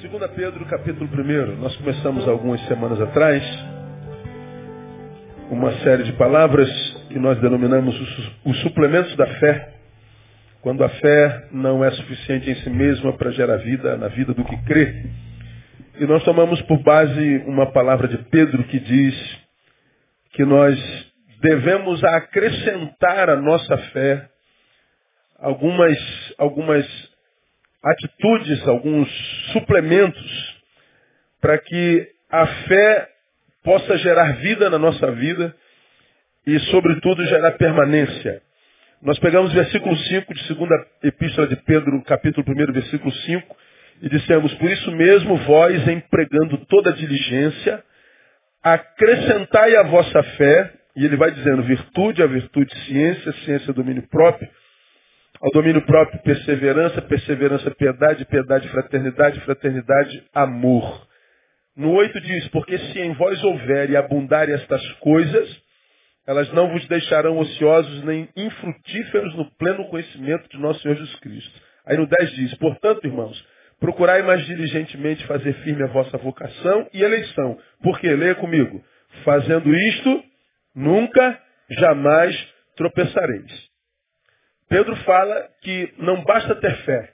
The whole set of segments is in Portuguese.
Segunda Pedro, capítulo 1. Nós começamos algumas semanas atrás uma série de palavras que nós denominamos os suplementos da fé, quando a fé não é suficiente em si mesma para gerar vida na vida do que crê. E nós tomamos por base uma palavra de Pedro que diz que nós devemos acrescentar à nossa fé algumas, algumas atitudes, alguns suplementos para que a fé possa gerar vida na nossa vida e, sobretudo, gerar permanência. Nós pegamos o versículo 5 de segunda epístola de Pedro, capítulo 1, versículo 5, e dissemos, por isso mesmo, vós, empregando toda diligência, acrescentai a vossa fé, e ele vai dizendo, virtude, a virtude, ciência, ciência, domínio próprio, ao domínio próprio, perseverança, perseverança, piedade, piedade, fraternidade, fraternidade, amor. No 8 diz, porque se em vós houver e abundarem estas coisas, elas não vos deixarão ociosos nem infrutíferos no pleno conhecimento de nosso Senhor Jesus Cristo. Aí no 10 diz, portanto, irmãos, procurai mais diligentemente fazer firme a vossa vocação e eleição. Porque, leia comigo, fazendo isto, nunca, jamais tropeçareis. Pedro fala que não basta ter fé,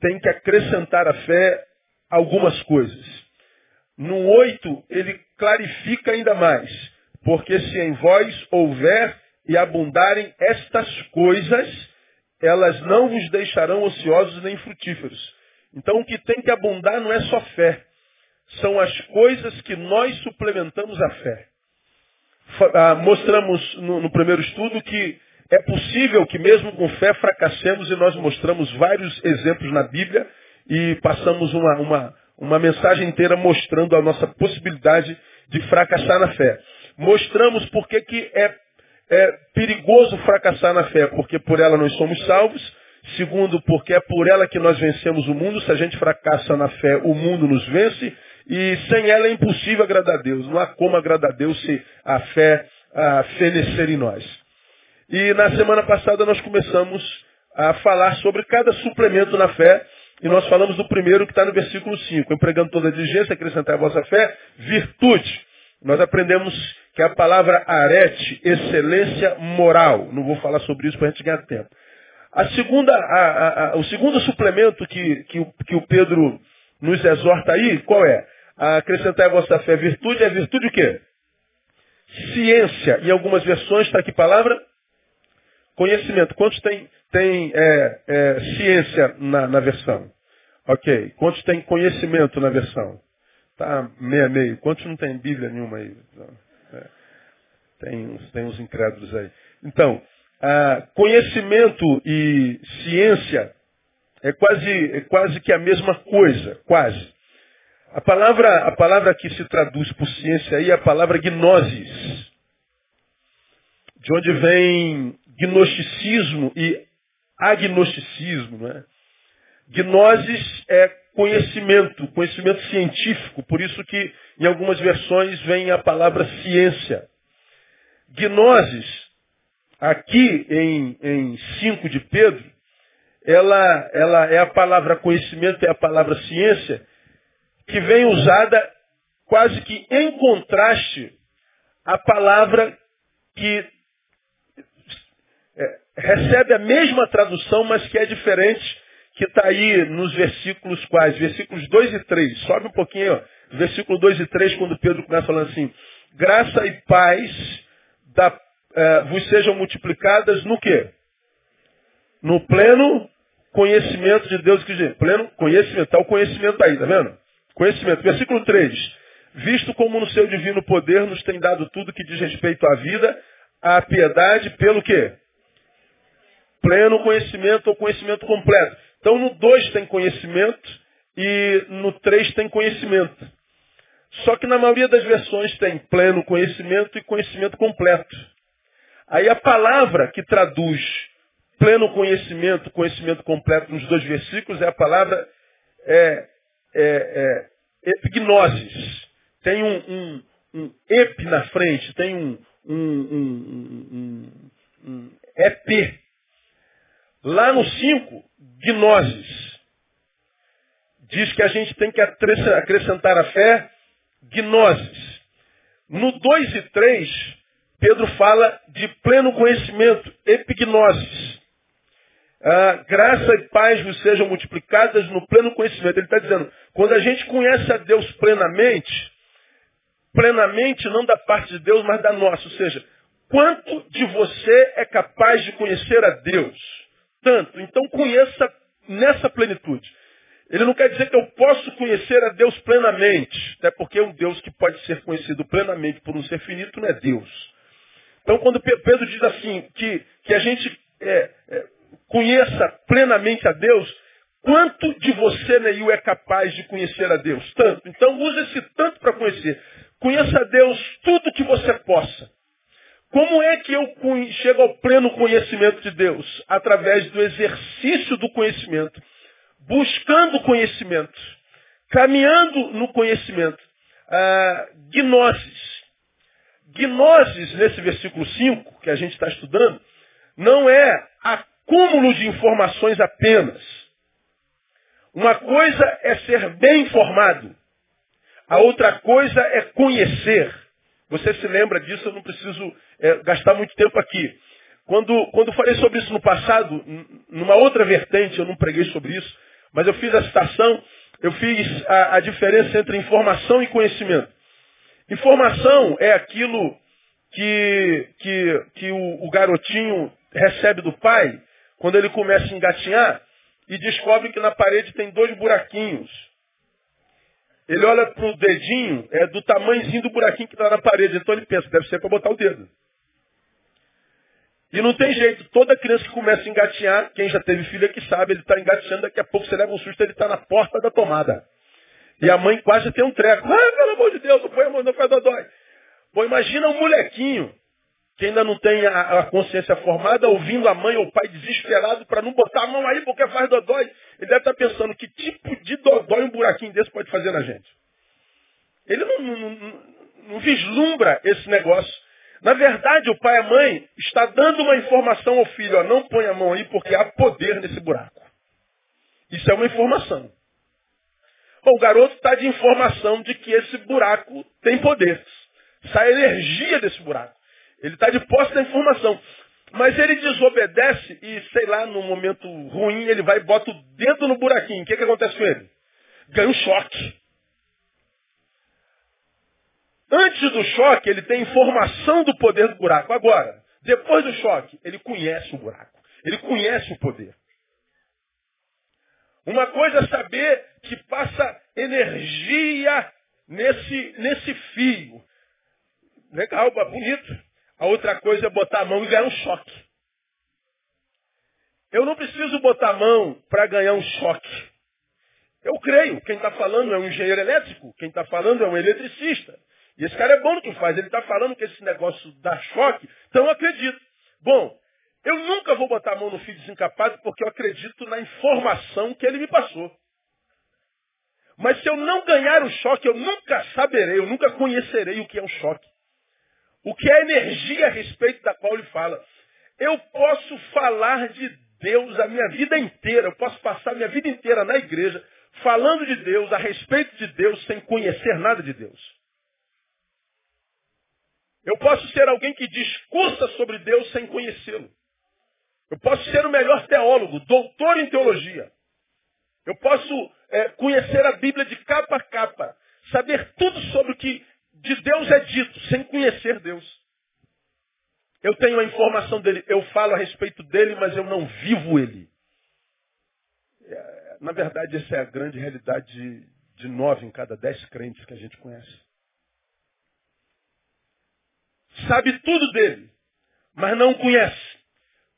tem que acrescentar à fé algumas coisas. No 8, ele clarifica ainda mais, porque se em vós houver e abundarem estas coisas, elas não vos deixarão ociosos nem frutíferos. Então o que tem que abundar não é só fé, são as coisas que nós suplementamos a fé. Ah, mostramos no, no primeiro estudo que é possível que mesmo com fé fracassemos e nós mostramos vários exemplos na Bíblia e passamos uma, uma, uma mensagem inteira mostrando a nossa possibilidade de fracassar na fé. Mostramos por que, que é, é perigoso fracassar na fé, porque por ela nós somos salvos. Segundo, porque é por ela que nós vencemos o mundo. Se a gente fracassa na fé, o mundo nos vence. E sem ela é impossível agradar a Deus. Não há como agradar a Deus se a fé a fenecer em nós. E na semana passada nós começamos a falar sobre cada suplemento na fé. E nós falamos do primeiro que está no versículo 5. Empregando toda a diligência, acrescentar a vossa fé, virtude. Nós aprendemos que a palavra arete, excelência moral. Não vou falar sobre isso para a gente ganhar tempo. A segunda, a, a, o segundo suplemento que, que, que, o Pedro nos exorta aí, qual é? A acrescentar a vossa fé, virtude. É virtude o quê? Ciência. Em algumas versões está aqui palavra Conhecimento. Quantos tem, tem é, é, ciência na, na, versão? Ok. Quantos tem conhecimento na versão? Tá meia meio. Quantos não tem Bíblia nenhuma aí? É. Tem, uns, tem uns incrédulos aí. Então, conhecimento e ciência é quase, é quase que a mesma coisa. Quase. A palavra, a palavra que se traduz por ciência aí é a palavra gnosis. De onde vem gnosticismo e agnosticismo. Né? Gnosis é conhecimento, conhecimento científico, por isso que em algumas versões vem a palavra ciência. Gnosis, aqui em, em 5 de Pedro, ela, ela é a palavra conhecimento, é a palavra ciência, que vem usada quase que em contraste à palavra que recebe a mesma tradução, mas que é diferente, que está aí nos versículos quais? Versículos 2 e 3. Sobe um pouquinho, ó. versículo 2 e 3, quando Pedro começa falando assim, graça e paz da, é, vos sejam multiplicadas no quê? No pleno conhecimento de Deus. Que pleno conhecimento. Está o conhecimento aí, tá vendo? Conhecimento. Versículo 3. Visto como no seu divino poder nos tem dado tudo que diz respeito à vida, à piedade, pelo quê? Pleno conhecimento ou conhecimento completo. Então no 2 tem conhecimento e no 3 tem conhecimento. Só que na maioria das versões tem pleno conhecimento e conhecimento completo. Aí a palavra que traduz pleno conhecimento, conhecimento completo nos dois versículos é a palavra é, é, é epignosis. Tem um, um, um ep na frente, tem um, um, um, um, um EP Lá no 5, gnoses. diz que a gente tem que acrescentar à fé gnoses. No 2 e 3, Pedro fala de pleno conhecimento, epignosis. Ah, graça e paz vos sejam multiplicadas no pleno conhecimento. Ele está dizendo, quando a gente conhece a Deus plenamente, plenamente não da parte de Deus, mas da nossa. Ou seja, quanto de você é capaz de conhecer a Deus? Tanto. Então conheça nessa plenitude. Ele não quer dizer que eu posso conhecer a Deus plenamente, até porque um Deus que pode ser conhecido plenamente por um ser finito não é Deus. Então quando Pedro diz assim, que, que a gente é, é, conheça plenamente a Deus, quanto de você, Neil, é capaz de conhecer a Deus? Tanto. Então use esse tanto para conhecer. Conheça a Deus tudo que você possa. Como é que eu chego ao pleno conhecimento de Deus? Através do exercício do conhecimento. Buscando conhecimento. Caminhando no conhecimento. Ah, gnosis. Gnosis, nesse versículo 5, que a gente está estudando, não é acúmulo de informações apenas. Uma coisa é ser bem informado. A outra coisa é conhecer. Você se lembra disso, eu não preciso é, gastar muito tempo aqui. Quando, quando falei sobre isso no passado, numa outra vertente, eu não preguei sobre isso, mas eu fiz a citação, eu fiz a, a diferença entre informação e conhecimento. Informação é aquilo que, que, que o, o garotinho recebe do pai quando ele começa a engatinhar e descobre que na parede tem dois buraquinhos. Ele olha para o dedinho, é do tamanhozinho do buraquinho que está na parede. Então ele pensa, deve ser para botar o dedo. E não tem jeito, toda criança que começa a engatinhar, quem já teve filho aqui sabe, ele está engatinhando, daqui a pouco você leva um susto, ele está na porta da tomada. E a mãe quase tem um treco. Ah, pelo amor de Deus, não põe a mão, não faz dói. Bom, imagina um molequinho que ainda não tem a, a, consciência formada, ouvindo a mãe ou o pai desesperado para não botar a mão aí porque faz dodói. Ele deve estar tá pensando que tipo de dodói um buraquinho desse pode fazer na gente. Ele não, não, não, não vislumbra esse negócio. Na verdade, o pai e a mãe está dando uma informação ao filho, ó, não põe a mão aí porque há poder nesse buraco. Isso é uma informação. Bom, o garoto está de informação de que esse buraco tem poder. Sai energia desse buraco. Ele está de posse da informação. Mas ele desobedece e, sei lá, no momento ruim, ele vai e bota o dedo no buraquinho. O que, que acontece com ele? Ganha um choque. Antes do choque, ele tem informação do poder do buraco. Agora, depois do choque, ele conhece o buraco. Ele conhece o poder. Uma coisa é saber que passa energia nesse, nesse fio. Legal, bonito. A outra coisa é botar a mão e ganhar um choque. Eu não preciso botar a mão para ganhar um choque. Eu creio. Quem está falando é um engenheiro elétrico. Quem está falando é um eletricista. E esse cara é bom no que faz. Ele está falando que esse negócio dá choque. Então eu acredito. Bom, eu nunca vou botar a mão no fio desencapado porque eu acredito na informação que ele me passou. Mas se eu não ganhar o choque, eu nunca saberei, eu nunca conhecerei o que é um choque. O que é energia a respeito da qual ele fala. Eu posso falar de Deus a minha vida inteira, eu posso passar a minha vida inteira na igreja falando de Deus, a respeito de Deus, sem conhecer nada de Deus. Eu posso ser alguém que discursa sobre Deus sem conhecê-lo. Eu posso ser o melhor teólogo, doutor em teologia. Eu posso é, conhecer a Bíblia de capa a capa, saber tudo sobre o que de Deus é dito, sem conhecer Deus. Eu tenho a informação dele, eu falo a respeito dele, mas eu não vivo ele. É, na verdade, essa é a grande realidade de, nove em cada dez crentes que a gente conhece. Sabe tudo dele, mas não conhece.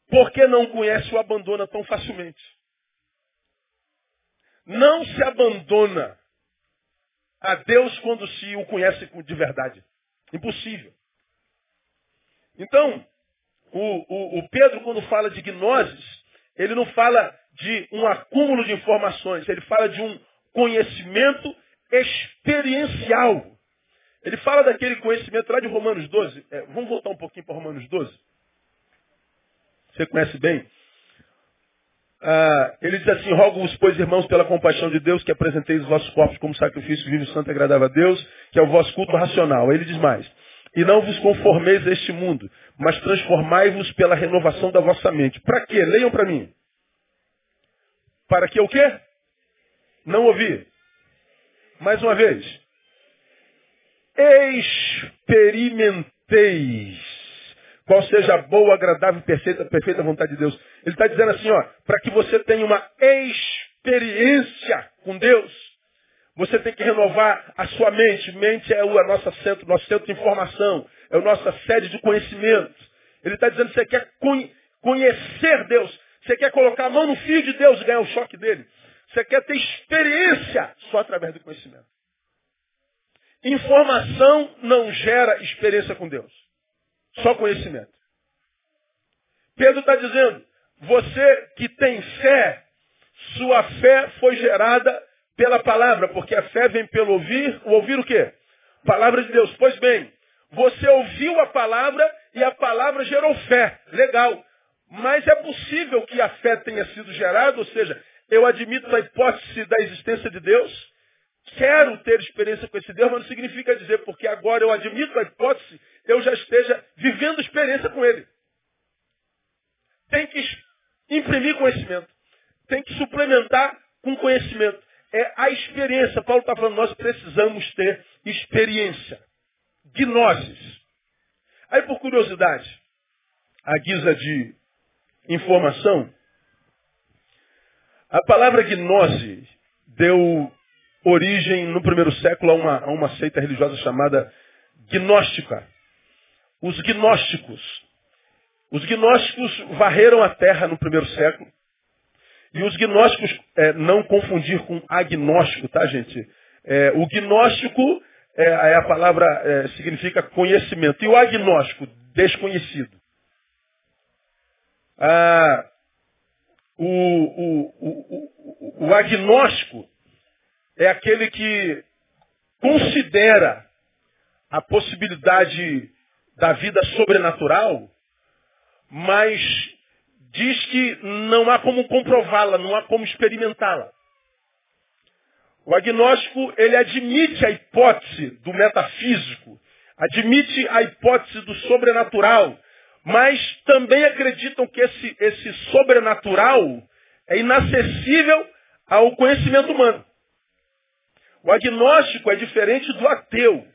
Porque não conhece, o abandona tão facilmente. Não se abandona a Deus quando se o conhece de verdade. Impossível. Então, o, o, o Pedro, quando fala de gnoses, ele não fala de um acúmulo de informações, ele fala de um conhecimento experiencial. Ele fala daquele conhecimento lá de Romanos 12. É, vamos voltar um pouquinho para Romanos 12. Você conhece bem. Ah, ele diz assim, rogo-vos, pois, irmãos, pela compaixão de Deus, que apresenteis os vossos corpos como sacrifício vivo, santo e agradável a Deus, que é o vosso culto racional. Ele diz mais, e não vos conformeis a este mundo, mas transformai-vos pela renovação da vossa mente. Para quê? Leiam para mim. Para que o quê? Não ouvi. Mais uma vez. Experimenteis qual seja a boa, agradável, perfeita, perfeita vontade de Deus. Ele está dizendo assim, ó, para que você tenha uma experiência com Deus, você tem que renovar a sua mente. Mente é o nosso centro, nosso centro de informação, é a nossa sede de conhecimento. Ele está dizendo que você quer conhecer Deus, você quer colocar a mão no fio de Deus e ganhar o choque dele. Você quer ter experiência só através do conhecimento. Informação não gera experiência com Deus. Só conhecimento. Pedro está dizendo, você que tem fé, sua fé foi gerada pela palavra, porque a fé vem pelo ouvir, o ouvir o quê? Palavra de Deus. Pois bem, você ouviu a palavra e a palavra gerou fé. Legal. Mas é possível que a fé tenha sido gerada, ou seja, eu admito a hipótese da existência de Deus, quero ter experiência com esse Deus, mas não significa dizer, porque agora eu admito a hipótese, eu já esteja vivendo experiência com Ele. Tem que imprimir conhecimento. Tem que suplementar com conhecimento. É a experiência. Paulo está falando, nós precisamos ter experiência. Gnoses. Aí, por curiosidade, a guisa de informação, a palavra gnose deu origem, no primeiro século, a uma, a uma seita religiosa chamada gnóstica. Os gnósticos. Os gnósticos varreram a terra no primeiro século. E os gnósticos, é, não confundir com agnóstico, tá, gente? É, o gnóstico, é, a palavra é, significa conhecimento. E o agnóstico, desconhecido. Ah, o, o, o, o agnóstico é aquele que considera a possibilidade da vida sobrenatural, mas diz que não há como comprová-la, não há como experimentá-la. O agnóstico, ele admite a hipótese do metafísico, admite a hipótese do sobrenatural, mas também acreditam que esse, esse sobrenatural é inacessível ao conhecimento humano. O agnóstico é diferente do ateu.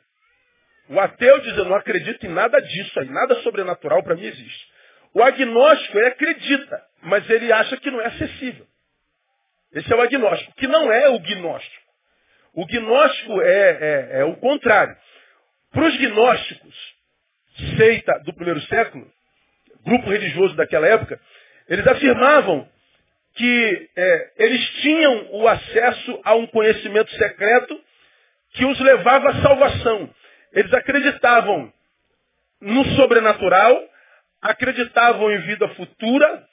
O ateu diz, eu não acredito em nada disso aí, nada sobrenatural para mim existe. O agnóstico, ele acredita, mas ele acha que não é acessível. Esse é o agnóstico, que não é o gnóstico. O gnóstico é, é, é o contrário. Para os gnósticos, seita do primeiro século, grupo religioso daquela época, eles afirmavam que é, eles tinham o acesso a um conhecimento secreto que os levava à salvação. Eles acreditavam no sobrenatural, acreditavam em vida futura,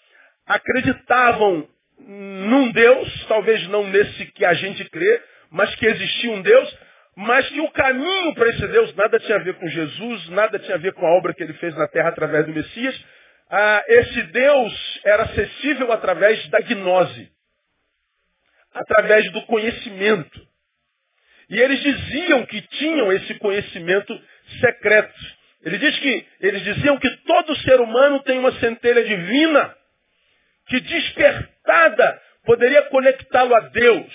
acreditavam num Deus, talvez não nesse que a gente crê, mas que existia um Deus, mas que o caminho para esse Deus nada tinha a ver com Jesus, nada tinha a ver com a obra que ele fez na terra através do Messias, ah, esse Deus era acessível através da gnose, através do conhecimento. E eles diziam que tinham esse conhecimento secreto. Ele diz que eles diziam que todo ser humano tem uma centelha divina que despertada poderia conectá-lo a Deus.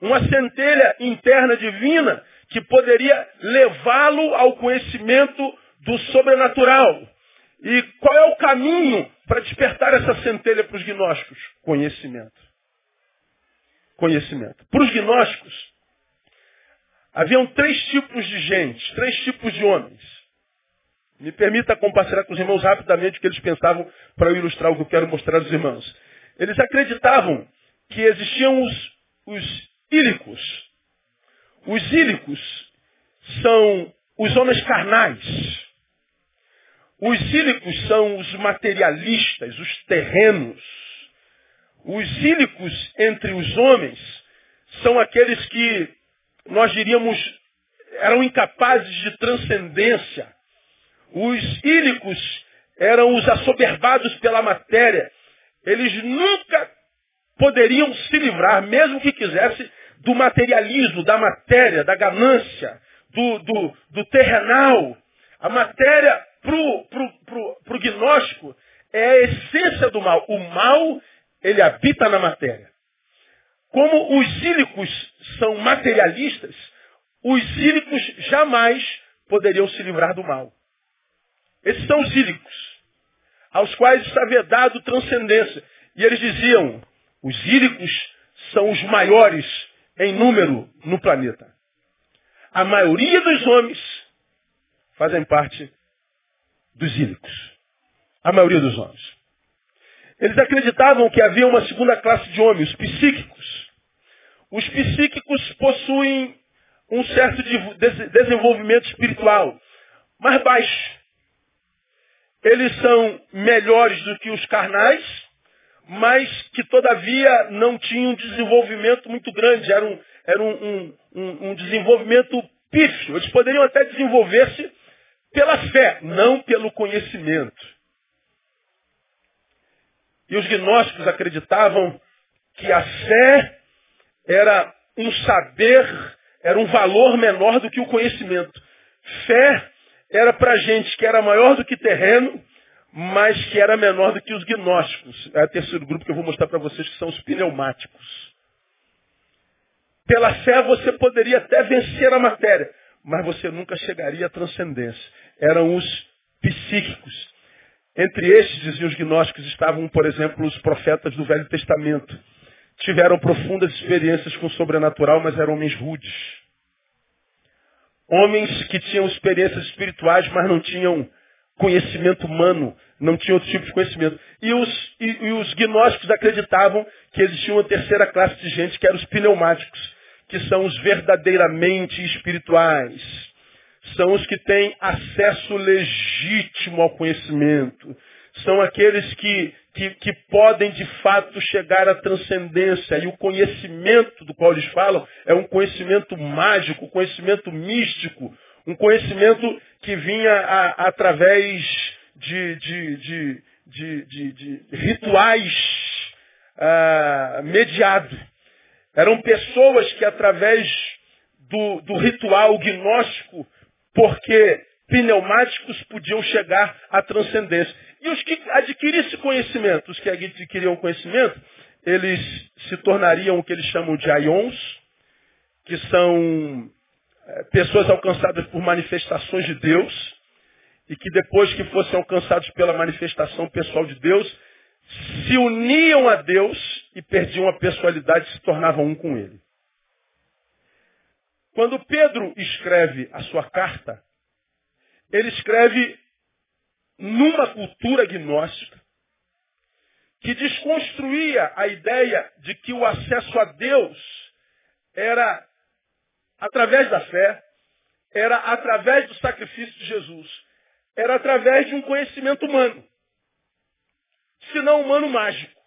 Uma centelha interna divina que poderia levá-lo ao conhecimento do sobrenatural. E qual é o caminho para despertar essa centelha para os gnósticos? Conhecimento. Conhecimento. Para os gnósticos, haviam três tipos de gente, três tipos de homens. Me permita compartilhar com os irmãos rapidamente o que eles pensavam para eu ilustrar o que eu quero mostrar aos irmãos. Eles acreditavam que existiam os, os ílicos. Os ílicos são os homens carnais. Os cílicos são os materialistas, os terrenos. Os cílicos entre os homens são aqueles que nós diríamos eram incapazes de transcendência. Os ílicos eram os assoberbados pela matéria. Eles nunca poderiam se livrar, mesmo que quisesse, do materialismo, da matéria, da ganância, do, do, do terrenal. A matéria para o gnóstico é a essência do mal. O mal, ele habita na matéria. Como os ílicos são materialistas, os ílicos jamais poderiam se livrar do mal. Esses são os ílicos, aos quais está vedado transcendência. E eles diziam, os ílicos são os maiores em número no planeta. A maioria dos homens fazem parte dos ílicos. A maioria dos homens. Eles acreditavam que havia uma segunda classe de homens, os psíquicos. Os psíquicos possuem um certo desenvolvimento espiritual, mais baixo. Eles são melhores do que os carnais, mas que todavia não tinham um desenvolvimento muito grande. Era um, era um, um, um desenvolvimento pífio. Eles poderiam até desenvolver-se pela fé, não pelo conhecimento. E os gnósticos acreditavam que a fé era um saber, era um valor menor do que o conhecimento. Fé era para gente que era maior do que terreno, mas que era menor do que os gnósticos. É o terceiro grupo que eu vou mostrar para vocês, que são os pneumáticos. Pela fé você poderia até vencer a matéria, mas você nunca chegaria à transcendência. Eram os psíquicos. Entre estes, diziam os gnósticos, estavam, por exemplo, os profetas do Velho Testamento. Tiveram profundas experiências com o sobrenatural, mas eram homens rudes. Homens que tinham experiências espirituais, mas não tinham conhecimento humano, não tinham outro tipo de conhecimento. E os, e, e os gnósticos acreditavam que existia uma terceira classe de gente, que eram os pneumáticos, que são os verdadeiramente espirituais são os que têm acesso legítimo ao conhecimento. São aqueles que, que, que, podem de fato chegar à transcendência. E o conhecimento do qual eles falam é um conhecimento mágico, um conhecimento místico, um conhecimento que vinha a, através de, de, de, de rituais ah, mediados. Eram pessoas que através do, do ritual gnóstico porque pneumáticos podiam chegar à transcendência. E os que adquirissem conhecimento, os que adquiriam conhecimento, eles se tornariam o que eles chamam de aions, que são é, pessoas alcançadas por manifestações de Deus, e que depois que fossem alcançados pela manifestação pessoal de Deus, se uniam a Deus e perdiam a pessoalidade e se tornavam um com Ele. Quando Pedro escreve a sua carta, ele escreve numa cultura gnóstica que desconstruía a ideia de que o acesso a Deus era através da fé, era através do sacrifício de Jesus, era através de um conhecimento humano, se não humano mágico.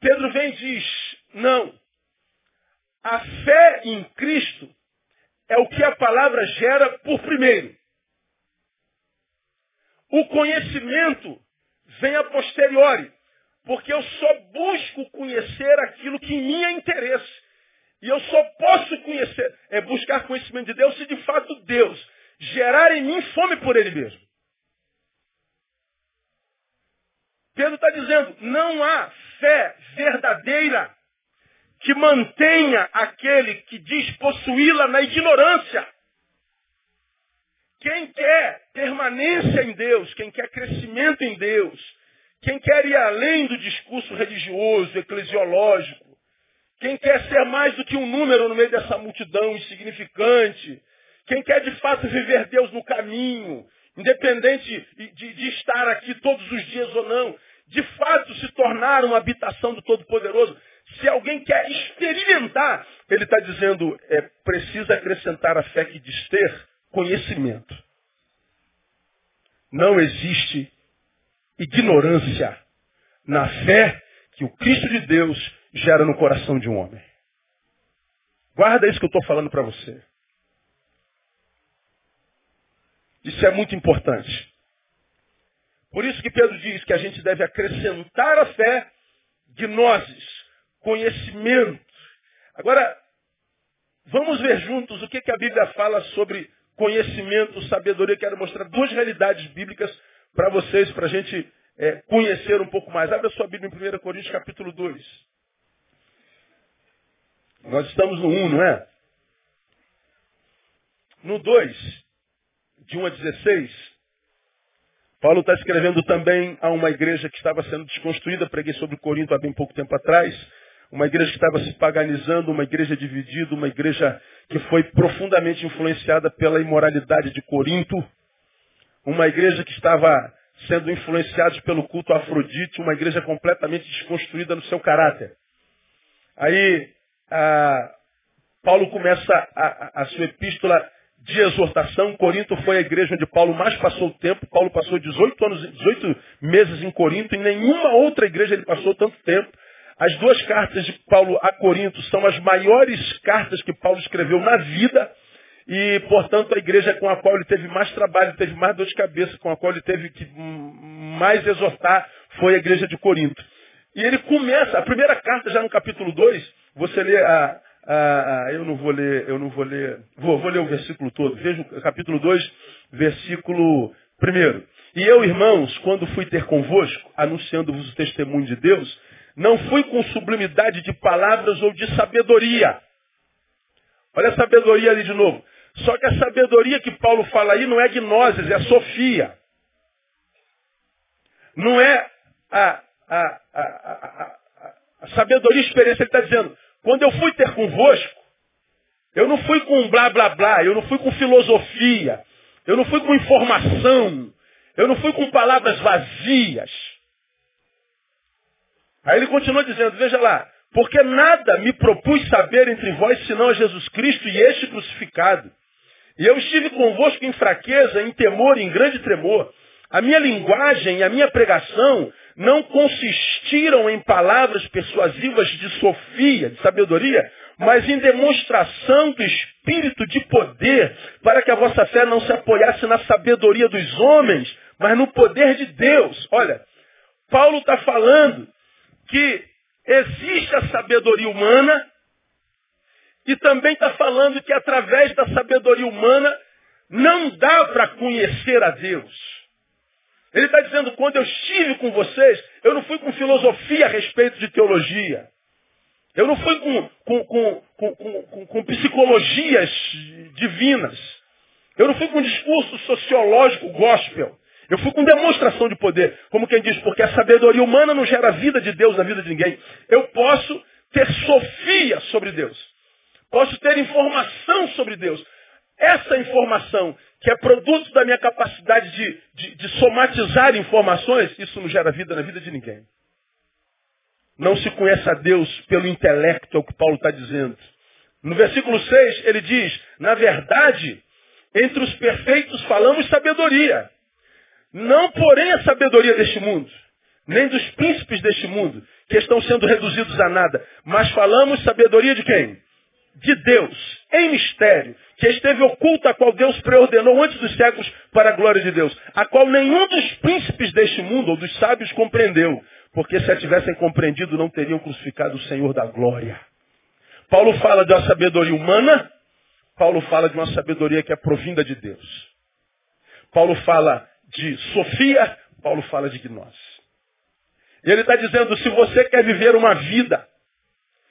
Pedro vem e diz, não, a fé em Cristo é o que a palavra gera por primeiro. O conhecimento vem a posteriori, porque eu só busco conhecer aquilo que em mim é interesse. E eu só posso conhecer, é buscar conhecimento de Deus se de fato Deus gerar em mim fome por Ele mesmo. Pedro está dizendo, não há fé verdadeira que mantenha aquele que diz possuí-la na ignorância. Quem quer permanência em Deus, quem quer crescimento em Deus, quem quer ir além do discurso religioso, eclesiológico, quem quer ser mais do que um número no meio dessa multidão insignificante, quem quer de fato viver Deus no caminho, independente de, de estar aqui todos os dias ou não, de fato se tornar uma habitação do Todo-Poderoso, se alguém quer experimentar, ele está dizendo, é, precisa acrescentar a fé que diz ter conhecimento. Não existe ignorância na fé que o Cristo de Deus gera no coração de um homem. Guarda isso que eu estou falando para você. Isso é muito importante. Por isso que Pedro diz que a gente deve acrescentar a fé gnosis, conhecimento. Agora, vamos ver juntos o que, que a Bíblia fala sobre conhecimento, sabedoria. Quero mostrar duas realidades bíblicas para vocês, para a gente é, conhecer um pouco mais. Abra sua Bíblia em 1 Coríntios capítulo 2. Nós estamos no 1, não é? No 2, de 1 a 16, Paulo está escrevendo também a uma igreja que estava sendo desconstruída, preguei sobre Corinto há bem pouco tempo atrás, uma igreja que estava se paganizando, uma igreja dividida, uma igreja que foi profundamente influenciada pela imoralidade de Corinto, uma igreja que estava sendo influenciada pelo culto a Afrodite, uma igreja completamente desconstruída no seu caráter. Aí, Paulo começa a, a, a sua epístola de exortação. Corinto foi a igreja onde Paulo mais passou o tempo. Paulo passou 18, anos, 18 meses em Corinto. Em nenhuma outra igreja ele passou tanto tempo. As duas cartas de Paulo a Corinto são as maiores cartas que Paulo escreveu na vida. E, portanto, a igreja com a qual ele teve mais trabalho, teve mais dor de cabeça, com a qual ele teve que mais exortar, foi a igreja de Corinto. E ele começa, a primeira carta, já no capítulo 2, você lê a, ah, eu não vou ler, eu não vou ler, vou, vou ler o versículo todo. Veja o capítulo 2, versículo 1. E eu, irmãos, quando fui ter convosco, anunciando-vos o testemunho de Deus, não fui com sublimidade de palavras ou de sabedoria. Olha a sabedoria ali de novo. Só que a sabedoria que Paulo fala aí não é gnoses, é sofia. Não é a, a, a, a sabedoria experiência. Ele está dizendo, quando eu fui ter convosco, eu não fui com blá blá blá, eu não fui com filosofia, eu não fui com informação, eu não fui com palavras vazias. Aí ele continua dizendo, veja lá, porque nada me propus saber entre vós senão a Jesus Cristo e este crucificado. E eu estive convosco em fraqueza, em temor, em grande tremor. A minha linguagem e a minha pregação não consistiram em palavras persuasivas de sofia, de sabedoria, mas em demonstração do espírito de poder, para que a vossa fé não se apoiasse na sabedoria dos homens, mas no poder de Deus. Olha, Paulo está falando que existe a sabedoria humana e também está falando que através da sabedoria humana não dá para conhecer a Deus. Ele está dizendo, quando eu estive com vocês, eu não fui com filosofia a respeito de teologia. Eu não fui com, com, com, com, psicologias divinas. Eu não fui com discurso sociológico gospel. Eu fui com demonstração de poder. Como quem diz, porque a sabedoria humana não gera a vida de Deus na vida de ninguém. Eu posso ter sofia sobre Deus. Posso ter informação sobre Deus. Essa informação que é produto da minha capacidade de, de, de somatizar informações, isso não gera vida na vida de ninguém. Não se conhece a Deus pelo intelecto, é o que Paulo está dizendo. No versículo 6, ele diz, na verdade, entre os perfeitos falamos sabedoria. Não, porém, a sabedoria deste mundo, nem dos príncipes deste mundo, que estão sendo reduzidos a nada, mas falamos sabedoria de quem? De Deus, em mistério, que esteve oculta, a qual Deus preordenou antes dos séculos para a glória de Deus, a qual nenhum dos príncipes deste mundo ou dos sábios compreendeu, porque se a tivessem compreendido não teriam crucificado o Senhor da glória. Paulo fala de uma sabedoria humana, Paulo fala de uma sabedoria que é provinda de Deus. Paulo fala de Sofia, Paulo fala de gnose. E ele está dizendo, se você quer viver uma vida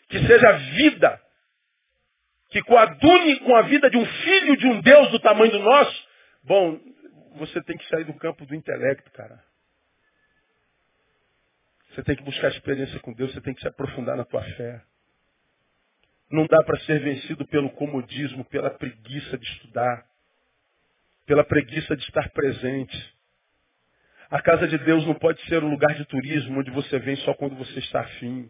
que seja vida que coadune com a vida de um filho de um Deus do tamanho do nosso, bom, você tem que sair do campo do intelecto, cara. Você tem que buscar experiência com Deus, você tem que se aprofundar na tua fé. Não dá para ser vencido pelo comodismo, pela preguiça de estudar, pela preguiça de estar presente. A casa de Deus não pode ser um lugar de turismo onde você vem só quando você está afim.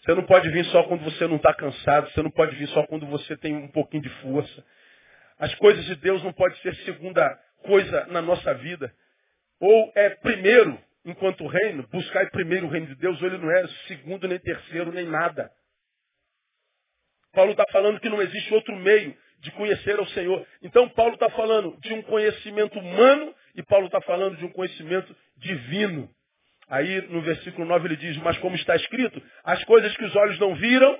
Você não pode vir só quando você não está cansado. Você não pode vir só quando você tem um pouquinho de força. As coisas de Deus não podem ser segunda coisa na nossa vida. Ou é primeiro, enquanto reino, buscar primeiro o reino de Deus, ou ele não é segundo, nem terceiro, nem nada. Paulo está falando que não existe outro meio de conhecer ao Senhor. Então Paulo está falando de um conhecimento humano e Paulo está falando de um conhecimento divino. Aí no versículo 9 ele diz, mas como está escrito, as coisas que os olhos não viram,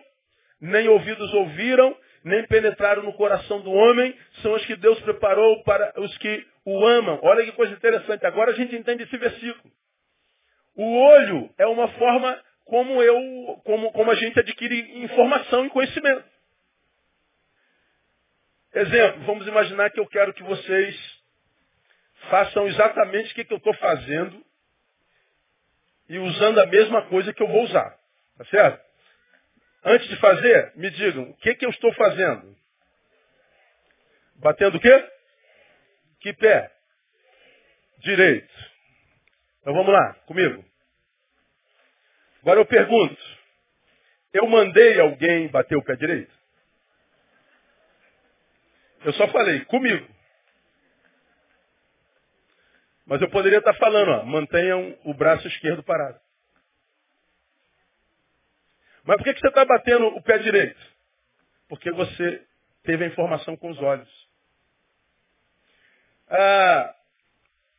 nem ouvidos ouviram, nem penetraram no coração do homem, são as que Deus preparou para os que o amam. Olha que coisa interessante. Agora a gente entende esse versículo. O olho é uma forma como eu, como, como a gente adquire informação e conhecimento. Exemplo, vamos imaginar que eu quero que vocês façam exatamente o que, que eu estou fazendo e usando a mesma coisa que eu vou usar. Tá certo? Antes de fazer, me digam, o que, que eu estou fazendo? Batendo o quê? Que pé? Direito. Então vamos lá, comigo. Agora eu pergunto, eu mandei alguém bater o pé direito? Eu só falei, comigo. Mas eu poderia estar falando, ó, mantenham o braço esquerdo parado. Mas por que, você está batendo o pé direito? Porque você teve a informação com os olhos. Ah,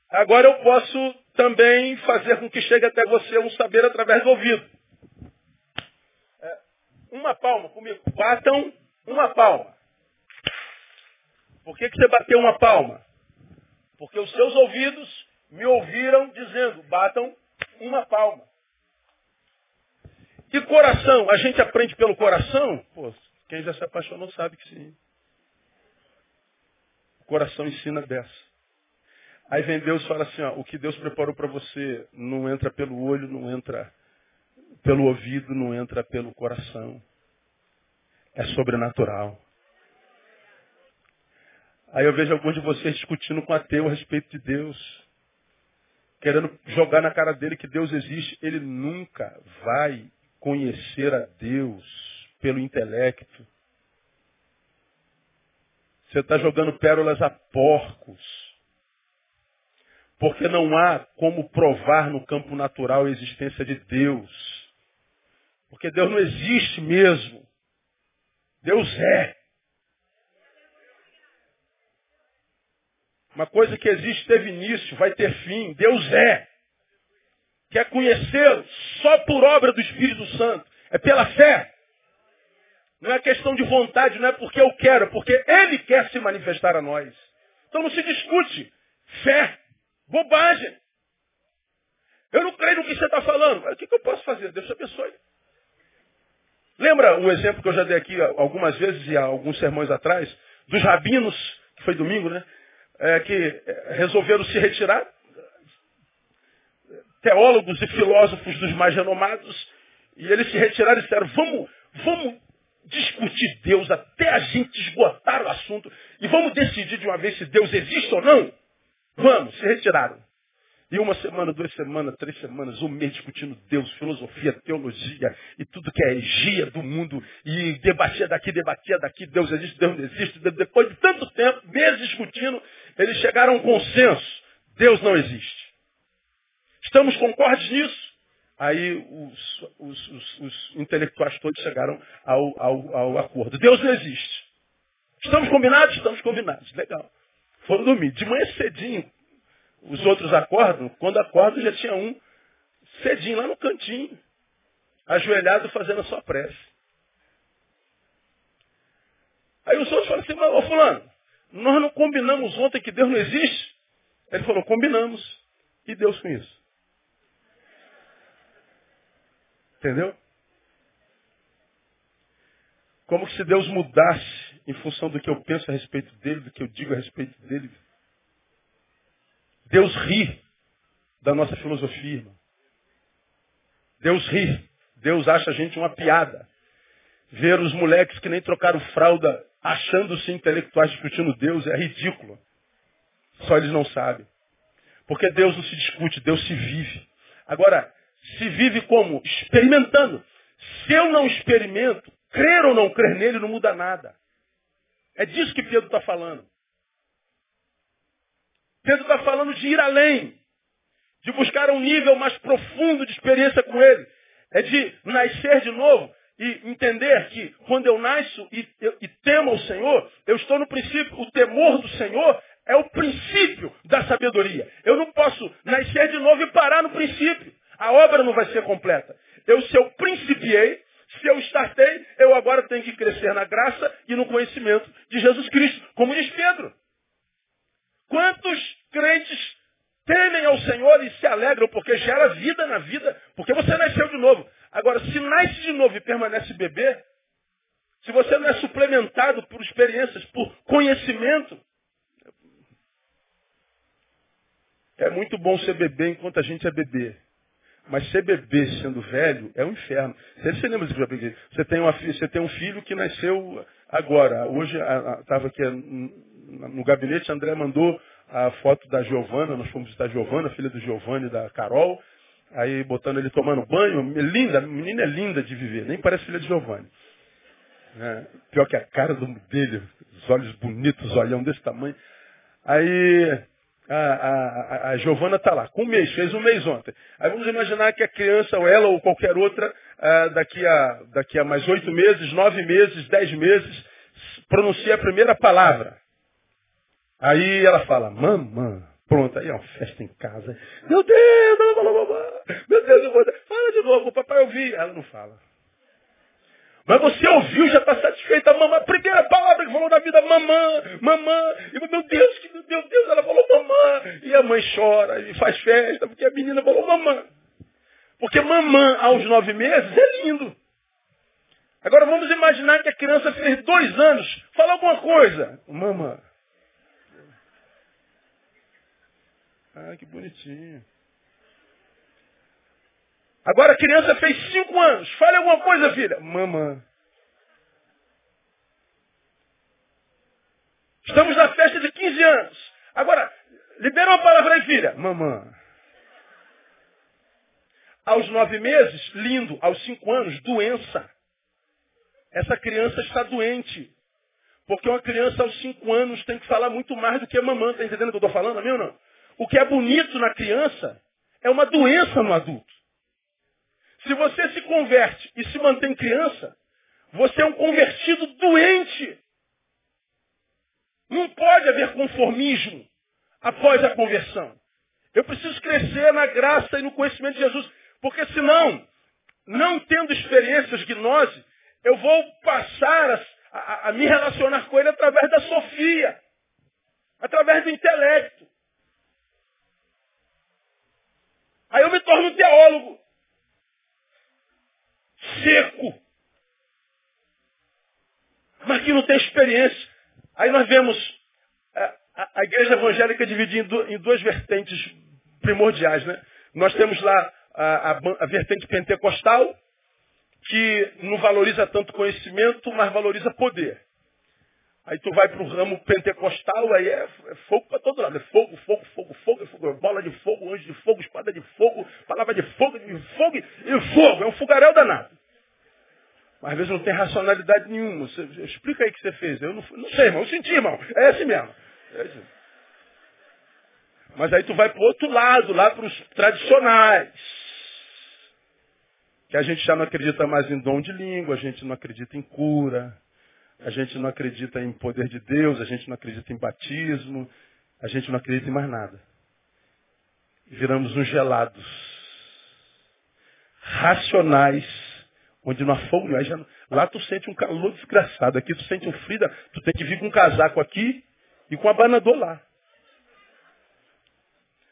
agora eu posso também fazer com que chegue até você um saber através do ouvido. É, uma palma comigo. Batam uma palma. Por que, que você bateu uma palma? Porque os seus ouvidos me ouviram dizendo, batam uma palma. E coração? A gente aprende pelo coração? Pô, quem já se apaixonou sabe que sim. O coração ensina dessa. Aí vem Deus e fala assim, ó, o que Deus preparou para você não entra pelo olho, não entra pelo ouvido, não entra pelo coração. É sobrenatural. Aí eu vejo alguns de vocês discutindo com ateu a respeito de Deus. Querendo jogar na cara dele que Deus existe. Ele nunca vai conhecer a Deus pelo intelecto. Você está jogando pérolas a porcos. Porque não há como provar no campo natural a existência de Deus. Porque Deus não existe mesmo. Deus é. Uma coisa que existe teve início, vai ter fim. Deus é quer conhecê-lo só por obra do Espírito Santo. É pela fé. Não é questão de vontade, não é porque eu quero, é porque Ele quer se manifestar a nós. Então não se discute. Fé. Bobagem. Eu não creio no que você está falando. O que, que eu posso fazer? Deus te abençoe. Lembra o exemplo que eu já dei aqui algumas vezes e alguns sermões atrás, dos rabinos, que foi domingo, né? É, que resolveram se retirar teólogos e filósofos dos mais renomados, e eles se retiraram e disseram, vamos, vamos discutir Deus até a gente esgotar o assunto e vamos decidir de uma vez se Deus existe ou não. Vamos, se retiraram. E uma semana, duas semanas, três semanas, um mês discutindo Deus, filosofia, teologia e tudo que é egia do mundo. E debatia daqui, debatia daqui, Deus existe, Deus não existe. Depois de tanto tempo, meses discutindo, eles chegaram a um consenso. Deus não existe. Estamos concordes nisso? Aí os, os, os, os intelectuais todos chegaram ao, ao, ao, acordo. Deus não existe. Estamos combinados? Estamos combinados. Legal. Foram dormir. De manhã cedinho, os outros acordam. Quando acordam, já tinha um cedinho lá no cantinho, ajoelhado fazendo a sua prece. Aí os outros falam assim, ô fulano, nós não combinamos ontem que Deus não existe? Ele falou, combinamos. E Deus com isso? Entendeu? Como se Deus mudasse em função do que eu penso a respeito dele, do que eu digo a respeito dele. Deus ri da nossa filosofia, irmão. Deus ri. Deus acha a gente uma piada. Ver os moleques que nem trocaram fralda achando-se intelectuais discutindo Deus é ridículo. Só eles não sabem. Porque Deus não se discute, Deus se vive. Agora, se vive como? Experimentando. Se eu não experimento, crer ou não crer nele não muda nada. É disso que Pedro está falando. Pedro está falando de ir além, de buscar um nível mais profundo de experiência com ele. É de nascer de novo e entender que quando eu nasço e, eu, e temo ao Senhor, eu estou no princípio, o temor do Senhor é o princípio da sabedoria. Eu não posso nascer de novo e parar no princípio. a obra não vai ser completa. Eu, se eu principiei, se eu startei, eu agora tenho que crescer na graça e no conhecimento de Jesus Cristo, como diz Pedro. Quantos crentes temem ao Senhor e se alegram porque gera vida na vida, porque você nasceu de novo. Agora, se nasce de novo e permanece bebê, se você não é suplementado por experiências, por conhecimento, é muito bom ser bebê enquanto a gente é bebê. Mas ser bebê sendo velho é um inferno. Você lembra disso? Você tem, uma, você tem um filho que nasceu agora. Hoje estava aqui no gabinete, André mandou a foto da Giovana, nós fomos visitar a Giovana, filha do Giovanni e da Carol. Aí botando ele tomando banho, linda, a menina é linda de viver, nem parece filha de Giovanni. É, pior que a cara do, dele, os olhos bonitos, olhão desse tamanho. Aí a, a, a Giovana está lá, com um mês, fez um mês ontem. Aí vamos imaginar que a criança, ou ela, ou qualquer outra, ah, daqui, a, daqui a mais oito meses, nove meses, dez meses, pronuncia a primeira palavra. Aí ela fala, mamã. Pronto, aí é uma festa em casa. Meu Deus, ela falou mamã. Meu Deus, eu vou... Fala de novo, o papai ouvi. Ela não fala. Mas você ouviu, já está satisfeita. Mamã, a primeira palavra que falou na vida, mamã, mamã. E meu Deus, que meu Deus, ela falou mamã. E a mãe chora e faz festa, porque a menina falou mamã. Porque mamã aos nove meses é lindo. Agora vamos imaginar que a criança fez dois anos. Fala alguma coisa. Mamã. Ah, que bonitinho. Agora a criança fez cinco anos. Fale alguma coisa, filha. Mamãe. Estamos na festa de 15 anos. Agora, libera uma palavra aí, filha. Mamãe. Aos nove meses, lindo. Aos cinco anos, doença. Essa criança está doente. Porque uma criança aos cinco anos tem que falar muito mais do que a mamãe. Está entendendo o que eu estou falando, amigo não? O que é bonito na criança é uma doença no adulto. Se você se converte e se mantém criança, você é um convertido doente. Não pode haver conformismo após a conversão. Eu preciso crescer na graça e no conhecimento de Jesus, porque senão, não tendo experiências gnose, eu vou passar a, a, a me relacionar com ele através da sofia, através do intelecto. Aí eu me torno teólogo seco. Mas que não tem experiência. Aí nós vemos a, a, a igreja evangélica dividida em, duas vertentes primordiais. Né? Nós temos lá a, a, vertente pentecostal, que não valoriza tanto conhecimento, mas valoriza poder. Aí tu vai para o ramo pentecostal, aí é, é fogo para todo lado. É fogo, fogo, fogo, fogo, fogo, bola de fogo, anjo de fogo, espada de fogo, palavra de fogo, de fogo e fogo. É um fogaréu danado. Mas às vezes não tem racionalidade nenhuma. Você, explica aí o que você fez. Eu não, não sei, irmão. Eu senti, irmão. É assim mesmo. É assim. Mas aí tu vai para o outro lado, lá para os tradicionais. Que a gente já não acredita mais em dom de língua, a gente não acredita em cura, a gente não acredita em poder de Deus, a gente não acredita em batismo, a gente não acredita em mais nada. Viramos uns gelados, racionais, onde não há fogo, já, lá tu sente um calor desgraçado, aqui tu sente um frio, tu tem que vir com um casaco aqui e com um abanador lá.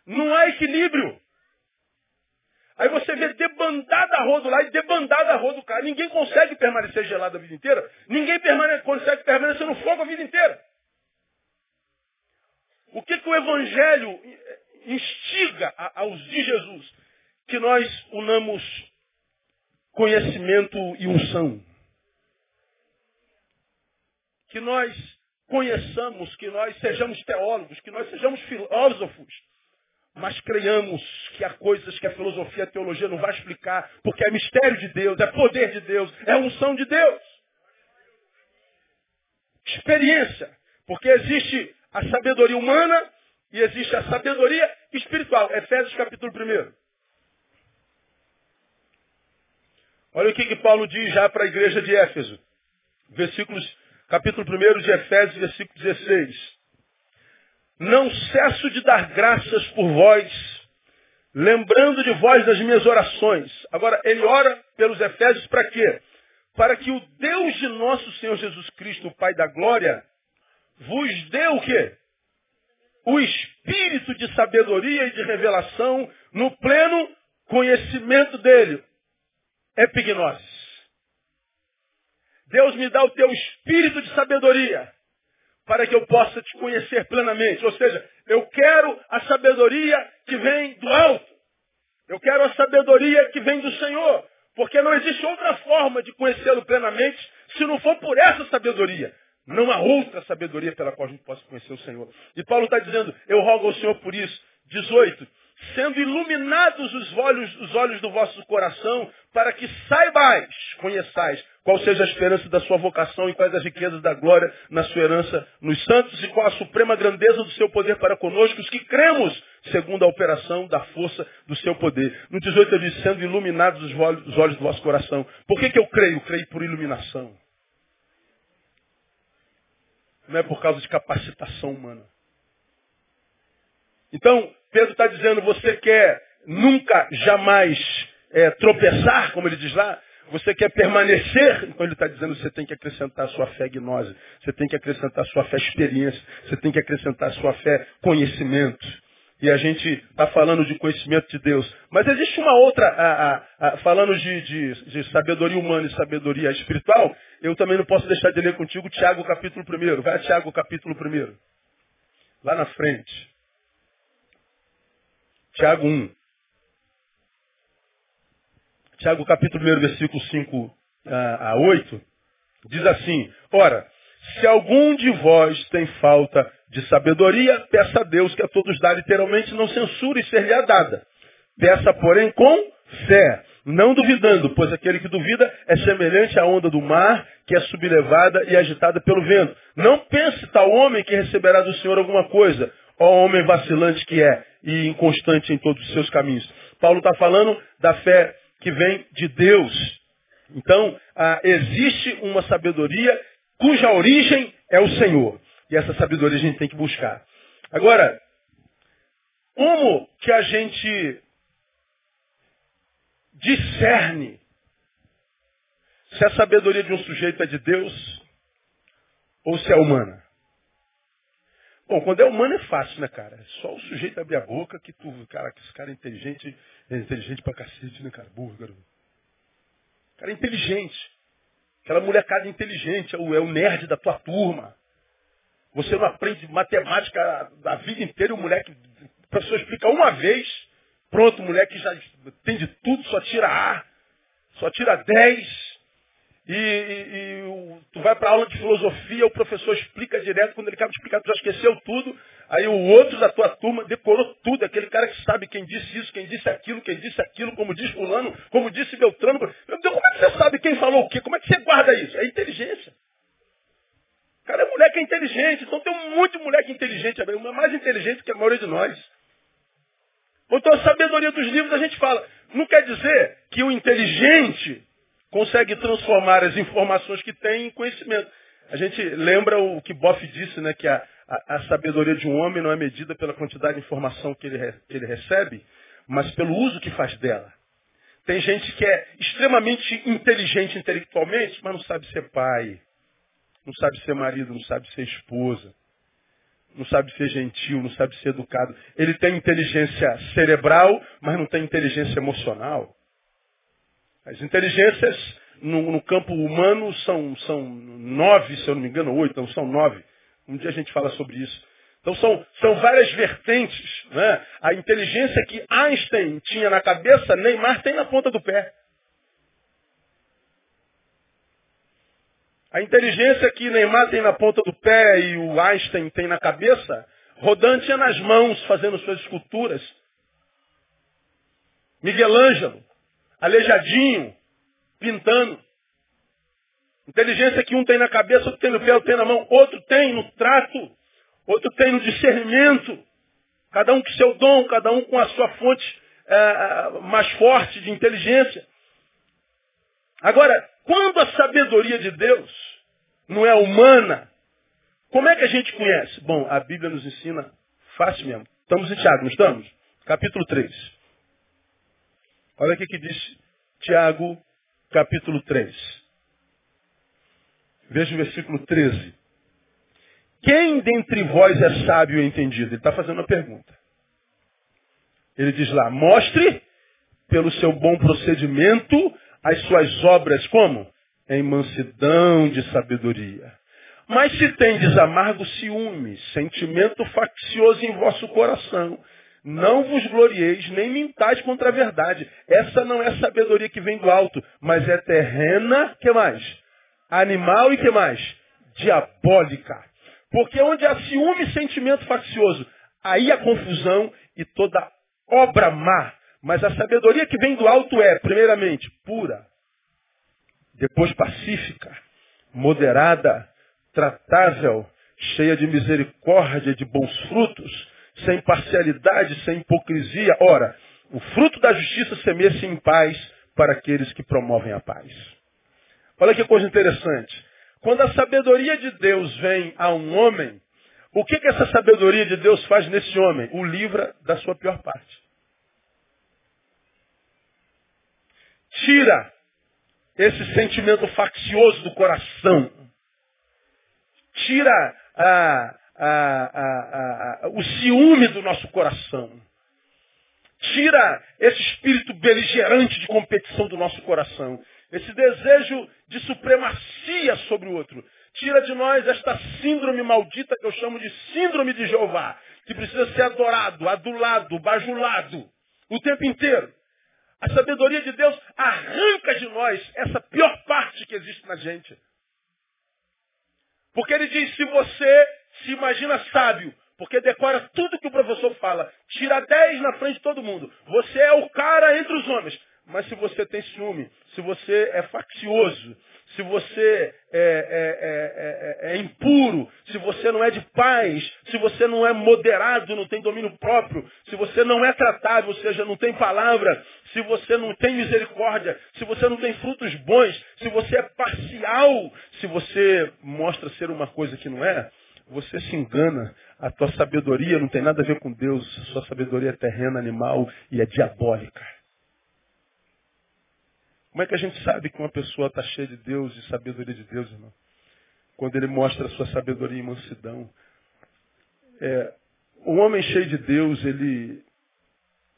Não há equilíbrio. Aí você vê debandada a rodo lá e debandada a rodo cá. Ninguém consegue permanecer gelado a vida inteira. Ninguém consegue permanecer no fogo a vida inteira. O que, que o Evangelho instiga aos de Jesus? Que nós unamos conhecimento e unção. Que nós conheçamos, que nós sejamos teólogos, que nós sejamos filósofos, mas creiamos que há coisas que a filosofia e a teologia não vai explicar, porque é mistério de Deus, é poder de Deus, é unção de Deus. Experiência, porque existe a sabedoria humana e existe a sabedoria espiritual. Efésios capítulo 1. Olha o que, que Paulo diz já para a igreja de Éfeso. Versículos, capítulo 1 de Efésios, versículo 16. Não cesso de dar graças por vós, lembrando de vós das minhas orações. Agora, ele ora pelos Efésios para quê? Para que o Deus de nosso Senhor Jesus Cristo, o Pai da Glória, vos dê o quê? O espírito de sabedoria e de revelação no pleno conhecimento dele. Epignosis. Deus me dá o teu espírito de sabedoria para que eu possa te conhecer plenamente. Ou seja, eu quero a sabedoria que vem do alto. Eu quero a sabedoria que vem do Senhor. Porque não existe outra forma de conhecê-lo plenamente se não for por essa sabedoria. Não há outra sabedoria pela qual a gente possa conhecer o Senhor. E Paulo está dizendo, eu rogo ao Senhor por isso. 18 sendo iluminados os olhos, os olhos do vosso coração, para que saibais, conheçais, qual seja a esperança da sua vocação e quais as riquezas da glória na sua herança nos santos e qual a suprema grandeza do seu poder para conosco, os que cremos, segundo a operação da força do seu poder. No 18 eu disse, sendo iluminados os olhos, os olhos do vosso coração. Por que, que eu creio? Creio por iluminação. Não é por causa de capacitação humana. Então, Pedro está dizendo, você quer nunca, jamais é, tropeçar, como ele diz lá? Você quer permanecer? Então ele está dizendo, você tem que acrescentar a sua fé gnose, você tem que acrescentar a sua fé experiência, você tem que acrescentar a sua fé conhecimento. E a gente está falando de conhecimento de Deus. Mas existe uma outra, a, a, a, falando de, de, de, sabedoria humana e sabedoria espiritual, eu também não posso deixar de ler contigo Tiago capítulo 1. Vai a Tiago capítulo 1. Lá na frente. Tiago 1. Tiago capítulo 1, versículo 5 a 8, diz assim, Ora, se algum de vós tem falta de sabedoria, peça a Deus que a todos dá literalmente, não censure ser-lhe dada. Peça, porém, com fé, não duvidando, pois aquele que duvida é semelhante à onda do mar, que é sublevada e agitada pelo vento. Não pense tal homem que receberá do Senhor alguma coisa, ó homem vacilante que é, e inconstante em todos os seus caminhos. Paulo está falando da fé que vem de Deus. Então, ah, existe uma sabedoria cuja origem é o Senhor. E essa sabedoria a gente tem que buscar. Agora, como que a gente discerne se a sabedoria de um sujeito é de Deus ou se é humana? Bom, quando é humano é fácil, né, cara? É só o sujeito abrir a boca que tu, cara, que esse cara é inteligente, é inteligente pra cacete, né, cara? Burro, garoto. Cara é inteligente. Aquela molecada inteligente, é o, é o nerd da tua turma. Você não aprende matemática a vida inteira, o moleque, a pessoa explica uma vez, pronto, o moleque já tem de tudo, só tira A, só tira 10, e, e, e tu vai para aula de filosofia, o professor explica direto, quando ele acaba de explicar, tu já esqueceu tudo. Aí o outro da tua turma decorou tudo, aquele cara que sabe quem disse isso, quem disse aquilo, quem disse aquilo, como diz fulano, como disse Beltrano. Meu Deus, como é que você sabe quem falou o quê? Como é que você guarda isso? É inteligência. Cara é moleque é inteligente, então tem um monte de moleque inteligente, é mais inteligente que a maioria de nós. Então a sabedoria dos livros a gente fala. Não quer dizer que o inteligente consegue transformar as informações que tem em conhecimento. A gente lembra o que Boff disse, né, que a, a, a sabedoria de um homem não é medida pela quantidade de informação que ele, que ele recebe, mas pelo uso que faz dela. Tem gente que é extremamente inteligente intelectualmente, mas não sabe ser pai, não sabe ser marido, não sabe ser esposa, não sabe ser gentil, não sabe ser educado. Ele tem inteligência cerebral, mas não tem inteligência emocional. As inteligências no, no, campo humano são, são nove, se eu não me engano, oito, então são nove. Um dia a gente fala sobre isso. Então são, são várias vertentes. Né? A inteligência que Einstein tinha na cabeça, Neymar tem na ponta do pé. A inteligência que Neymar tem na ponta do pé e o Einstein tem na cabeça, Rodin tinha nas mãos fazendo suas esculturas. Miguel Ângelo aleijadinho, pintando. Inteligência que um tem na cabeça, outro tem no pé, outro tem na mão, outro tem no trato, outro tem no discernimento. Cada um com seu dom, cada um com a sua fonte é, mais forte de inteligência. Agora, quando a sabedoria de Deus não é humana, como é que a gente conhece? Bom, a Bíblia nos ensina fácil mesmo. Estamos em Tiago, não estamos? Capítulo 3. Olha o que diz Tiago, capítulo 3. Veja o versículo 13. Quem dentre vós é sábio e entendido? Ele está fazendo uma pergunta. Ele diz lá, mostre pelo seu bom procedimento as suas obras como? Em mansidão de sabedoria. Mas se tendes amargo ciúme, sentimento faccioso em vosso coração, não vos glorieis, nem mintais contra a verdade. Essa não é sabedoria que vem do alto, mas é terrena, que mais? Animal e que mais? Diabólica. Porque onde há ciúme e sentimento faccioso, aí há confusão e toda obra má. Mas a sabedoria que vem do alto é, primeiramente, pura, depois pacífica, moderada, tratável, cheia de misericórdia, de bons frutos, sem parcialidade, sem hipocrisia. Ora, o fruto da justiça semeia-se em paz para aqueles que promovem a paz. Olha que coisa interessante. Quando a sabedoria de Deus vem a um homem, o que, que essa sabedoria de Deus faz nesse homem? O livra da sua pior parte. Tira esse sentimento faccioso do coração. Tira a, a, a, o ciúme do nosso coração. Tira esse espírito beligerante de competição do nosso coração. Esse desejo de supremacia sobre o outro. Tira de nós esta síndrome maldita que eu chamo de síndrome de Jeová, que precisa ser adorado, adulado, bajulado o tempo inteiro. A sabedoria de Deus arranca de nós essa pior parte que existe na gente. Porque ele diz, se você se imagina sábio, porque decora tudo que o professor fala, tira 10 na frente de todo mundo. Você é o cara entre os homens. Mas se você tem ciúme, se você é faccioso, se você é, é, é, é, impuro, se você não é de paz, se você não é moderado, não tem domínio próprio, se você não é tratável, ou seja, não tem palavra, se você não tem misericórdia, se você não tem frutos bons, se você é parcial, se você mostra ser uma coisa que não é, você se engana. A tua sabedoria não tem nada a ver com Deus. A sua sabedoria é terrena, animal e é diabólica. Como é que a gente sabe que uma pessoa está cheia de Deus e sabedoria de Deus, irmão? Quando ele mostra a sua sabedoria e mansidão. É, o homem cheio de Deus, ele,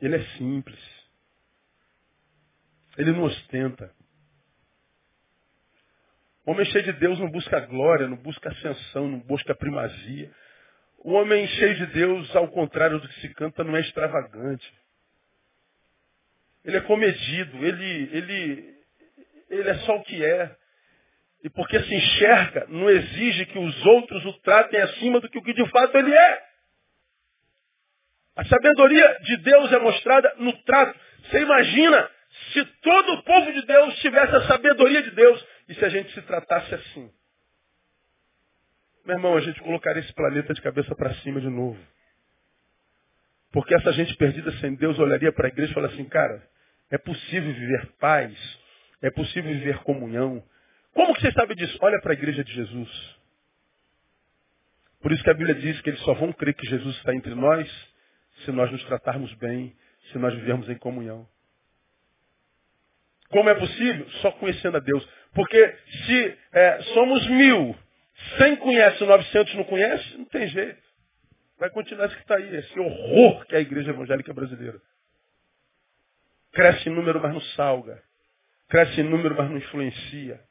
ele é simples. Ele não ostenta. O homem cheio de Deus não busca glória, não busca ascensão, não busca primazia. O homem cheio de Deus, ao contrário do que se canta, não é extravagante. Ele é comedido, ele, ele, ele é só o que é. E porque se enxerga, não exige que os outros o tratem acima do que o que de fato ele é. A sabedoria de Deus é mostrada no trato. Você imagina se todo o povo de Deus tivesse a sabedoria de Deus e se a gente se tratasse assim? Meu irmão, a gente colocaria esse planeta de cabeça para cima de novo. Porque essa gente perdida sem Deus olharia para a igreja e falaria assim, cara, é possível viver paz, é possível viver comunhão. Como que você sabe disso? Olha para a igreja de Jesus. Por isso que a Bíblia diz que eles só vão crer que Jesus está entre nós se nós nos tratarmos bem, se nós vivermos em comunhão. Como é possível? Só conhecendo a Deus. Porque se é, somos mil, cem conhece, 900 não conhece, não tem jeito. Vai continuar isso que está aí, esse horror que é a igreja evangélica brasileira. Cresce em número, mas não salga. Cresce em número, mas não influencia.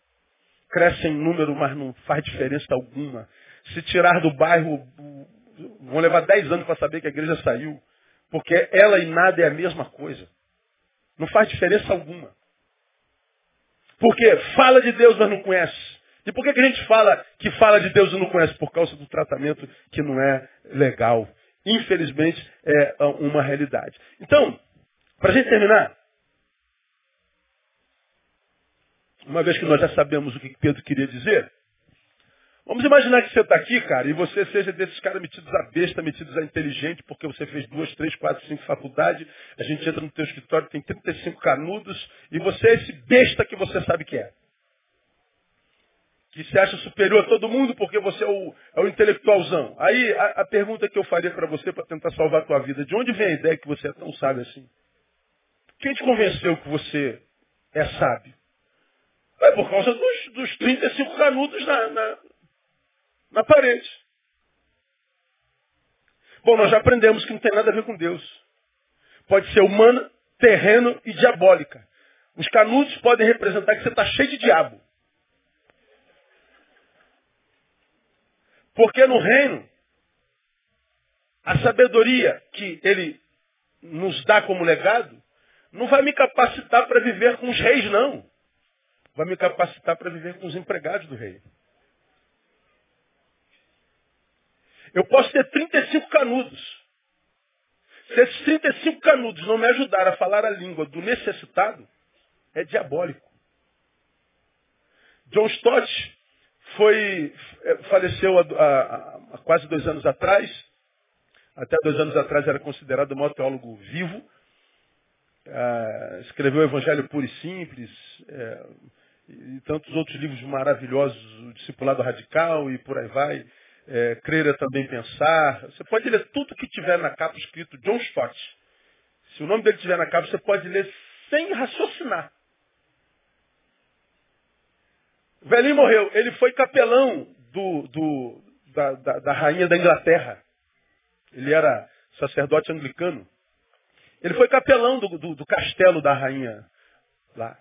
Cresce em número, mas não faz diferença alguma. Se tirar do bairro, vão levar dez anos para saber que a igreja saiu. Porque ela e nada é a mesma coisa. Não faz diferença alguma. Porque fala de Deus, mas não conhece. E por que, que a gente fala que fala de Deus e não conhece? Por causa do tratamento que não é legal. Infelizmente, é uma realidade. Então, para a gente terminar, uma vez que nós já sabemos o que Pedro queria dizer, Vamos imaginar que você está aqui, cara, e você seja desses caras metidos a besta, metidos a inteligente, porque você fez duas, três, quatro, cinco faculdades, a gente entra no teu escritório, tem 35 canudos, e você é esse besta que você sabe que é. Que se acha superior a todo mundo porque você é o, é o intelectualzão. Aí a, a pergunta que eu faria para você para tentar salvar a tua vida, de onde vem a ideia que você é tão sábio assim? Quem te convenceu que você é sábio? É por causa dos, dos 35 canudos na, na, na parede. Bom, nós já aprendemos que não tem nada a ver com Deus. Pode ser humana, terreno e diabólica. Os canudos podem representar que você está cheio de diabo. Porque no reino, a sabedoria que ele nos dá como legado não vai me capacitar para viver com os reis, não. Vai me capacitar para viver com os empregados do rei. Eu posso ter 35 canudos. Se esses 35 canudos não me ajudarem a falar a língua do necessitado, é diabólico. John Stott foi, é, faleceu há, quase dois anos atrás. Até dois anos atrás era considerado o maior teólogo vivo. Ah, escreveu o Evangelho Puro e Simples. É, e tantos outros livros maravilhosos, o Discipulado Radical e por aí vai é, crer é também pensar. Você pode ler tudo que tiver na capa escrito John Stott. Se o nome dele estiver na capa, você pode ler sem raciocinar. O velhinho morreu. Ele foi capelão do, do, da, da, da rainha da Inglaterra. Ele era sacerdote anglicano. Ele foi capelão do, do, do, castelo da rainha lá.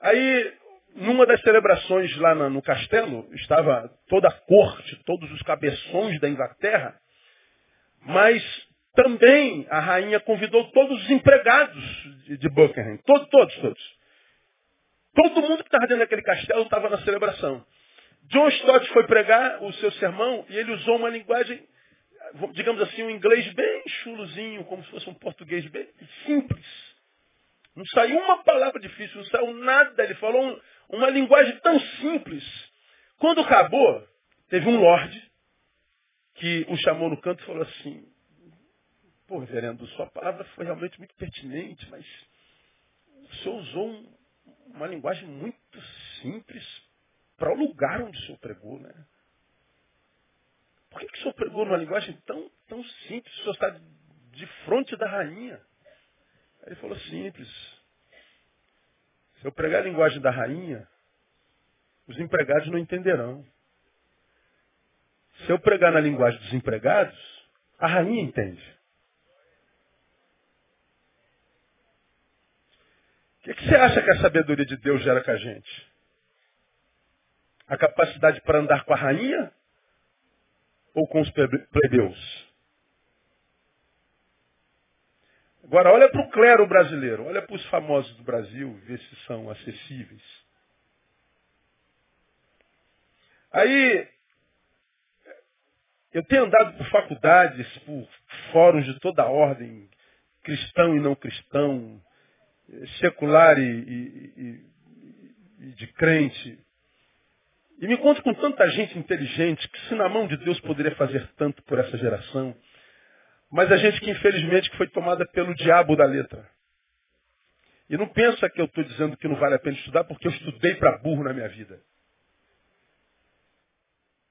Aí numa das celebrações lá no castelo, estava toda a corte, todos os cabeções da Inglaterra, mas também a rainha convidou todos os empregados de Buckingham, todos, todos, todos. Todo mundo que estava dentro daquele castelo estava na celebração. John Stott foi pregar o seu sermão e ele usou uma linguagem, digamos assim, um inglês bem chulozinho, como se fosse um português bem simples. Não saiu uma palavra difícil, não saiu nada. Ele falou um, uma linguagem tão simples. Quando acabou, teve um lorde que o chamou no canto e falou assim, pô, reverendo, sua palavra foi realmente muito pertinente, mas o senhor usou um, uma linguagem muito simples para o lugar onde o senhor pregou, né? Por que, que o senhor pregou numa linguagem tão, tão simples? O senhor está de frente da rainha. Ele falou simples. Se eu pregar a linguagem da rainha, os empregados não entenderão. Se eu pregar na linguagem dos empregados, a rainha entende. O que, que você acha que a sabedoria de Deus gera com a gente? A capacidade para andar com a rainha ou com os plebeus? Agora, olha para o clero brasileiro, olha para os famosos do Brasil, vê se são acessíveis. Aí, eu tenho andado por faculdades, por fóruns de toda ordem, cristão e não cristão, secular e, e, e, e de crente. E me encontro com tanta gente inteligente que se na mão de Deus poderia fazer tanto por essa geração. Mas a gente que infelizmente foi tomada pelo diabo da letra. E não pensa que eu estou dizendo que não vale a pena estudar, porque eu estudei para burro na minha vida.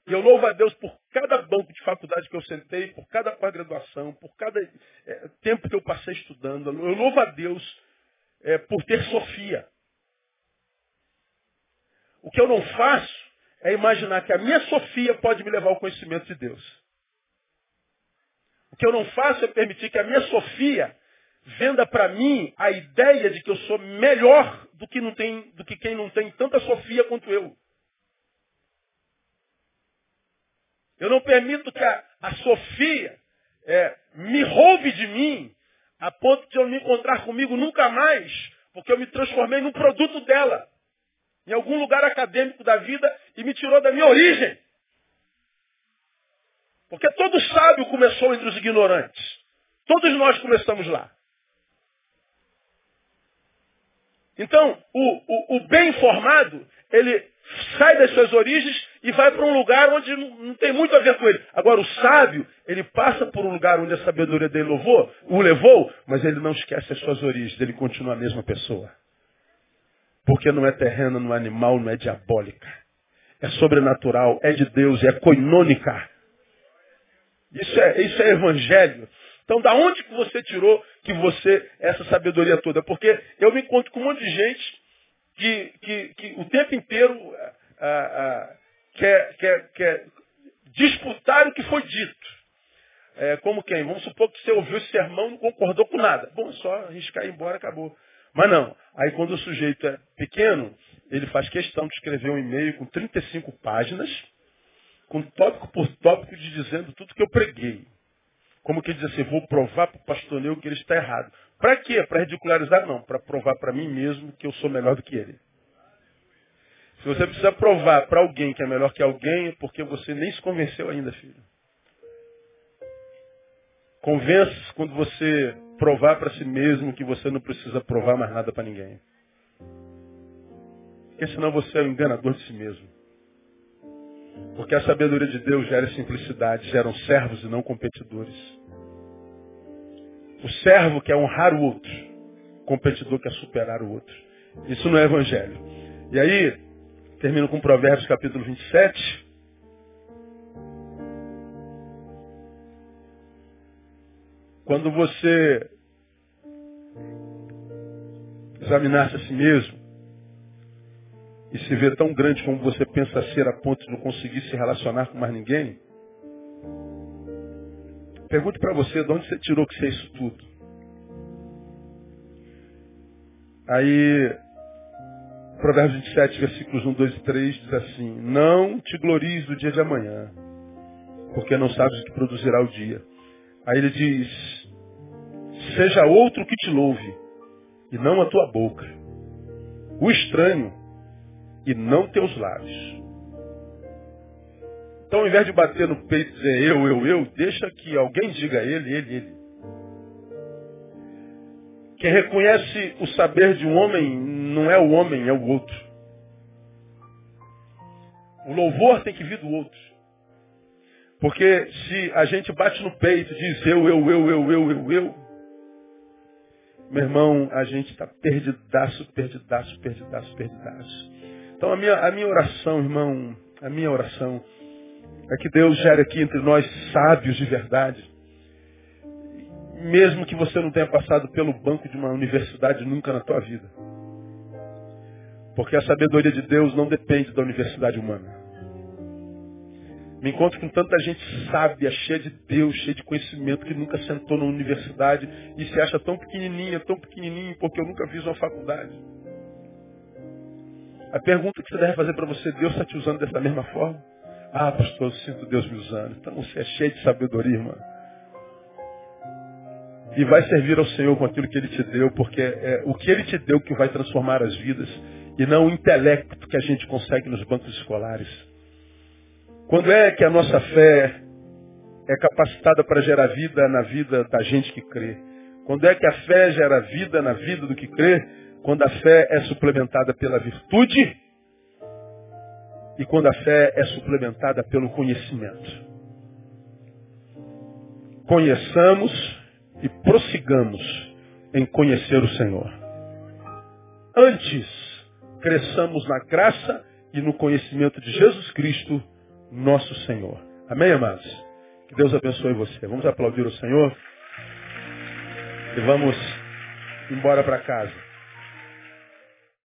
E eu louvo a Deus por cada banco de faculdade que eu sentei, por cada pós-graduação, por cada é, tempo que eu passei estudando. Eu louvo a Deus é, por ter Sofia. O que eu não faço é imaginar que a minha Sofia pode me levar ao conhecimento de Deus. O que eu não faço é permitir que a minha Sofia venda para mim a ideia de que eu sou melhor do que, não tem, do que quem não tem tanta Sofia quanto eu. Eu não permito que a, a Sofia é, me roube de mim a ponto de eu me encontrar comigo nunca mais, porque eu me transformei num produto dela, em algum lugar acadêmico da vida e me tirou da minha origem. Porque todo sábio começou entre os ignorantes. Todos nós começamos lá. Então, o, o, o bem informado, ele sai das suas origens e vai para um lugar onde não, não, tem muito a ver com ele. Agora, o sábio, ele passa por um lugar onde a sabedoria dele o levou, mas ele não esquece as suas origens, ele continua a mesma pessoa. Porque não é terreno, não é animal, não é diabólica. É sobrenatural, é de Deus, é coinônica. Isso é, isso é evangelho. Então, da onde que você tirou que você, essa sabedoria toda? Porque eu me encontro com um monte de gente que, que, que o tempo inteiro ah, ah, quer, quer, quer disputar o que foi dito. É, como quem? Vamos supor que você ouviu esse sermão e não concordou com nada. Bom, é só arriscar e ir embora, acabou. Mas não. Aí quando o sujeito é pequeno, ele faz questão de escrever um e-mail com 35 páginas, com tópico por tópico, de dizendo tudo que eu preguei. Como que diz assim, vou provar para o pastor Neu que ele está errado. Para quê? Para ridicularizar? Não, para provar para mim mesmo que eu sou melhor do que ele. Se você precisa provar para alguém que é melhor que alguém, é porque você nem se convenceu ainda, filho. Convence quando você provar para si mesmo que você não precisa provar mais nada para ninguém. Porque senão você é um enganador de si mesmo. Porque a sabedoria de Deus gera simplicidade, geram servos e não competidores. O servo quer honrar o outro, o competidor quer superar o outro. Isso não é evangelho. E aí, termino com Provérbios capítulo 27. Quando você examinar-se a si mesmo e se vê tão grande como você pensa ser a ponto de não conseguir se relacionar com mais ninguém, pergunte para você de onde você tirou que você é isso tudo. Aí, Provérbios 27, versículos 1, 2 e 3 diz assim, Não te glories do dia de amanhã, porque não sabes o que produzirá o dia. Aí ele diz, Seja outro que te louve, e não a tua boca. O estranho, e não teus lábios. Então, ao invés de bater no peito e dizer eu, eu, eu, deixa que alguém diga ele, ele, ele. Quem reconhece o saber de um homem não é o homem, é o outro. O louvor tem que vir do outro. Porque se a gente bate no peito e diz eu, eu, eu, eu, eu, eu, eu, meu irmão, a gente está perdidaço, perdidaço, perdidaço, perdidaço. Então a minha, a minha oração, irmão, a minha oração é que Deus gere aqui entre nós sábios de verdade. Mesmo que você não tenha passado pelo banco de uma universidade nunca na tua vida. Porque a sabedoria de Deus não depende da universidade humana. Me encontro com tanta gente sábia, cheia de Deus, cheia de conhecimento, que nunca sentou na universidade e se acha tão pequenininha, tão pequenininho, porque eu nunca fiz uma faculdade. A pergunta que você deve fazer para você, Deus está te usando dessa mesma forma? Ah, pastor, eu sinto Deus me usando. Então você é cheio de sabedoria, irmão. E vai servir ao Senhor com aquilo que Ele te deu, porque é o que Ele te deu que vai transformar as vidas, e não o intelecto que a gente consegue nos bancos escolares. Quando é que a nossa fé é capacitada para gerar vida na vida da gente que crê? Quando é que a fé gera vida na vida do que crê? Quando a fé é suplementada pela virtude e quando a fé é suplementada pelo conhecimento. Conheçamos e prossigamos em conhecer o Senhor. Antes, cresçamos na graça e no conhecimento de Jesus Cristo, nosso Senhor. Amém, amados? Que Deus abençoe você. Vamos aplaudir o Senhor e vamos embora para casa.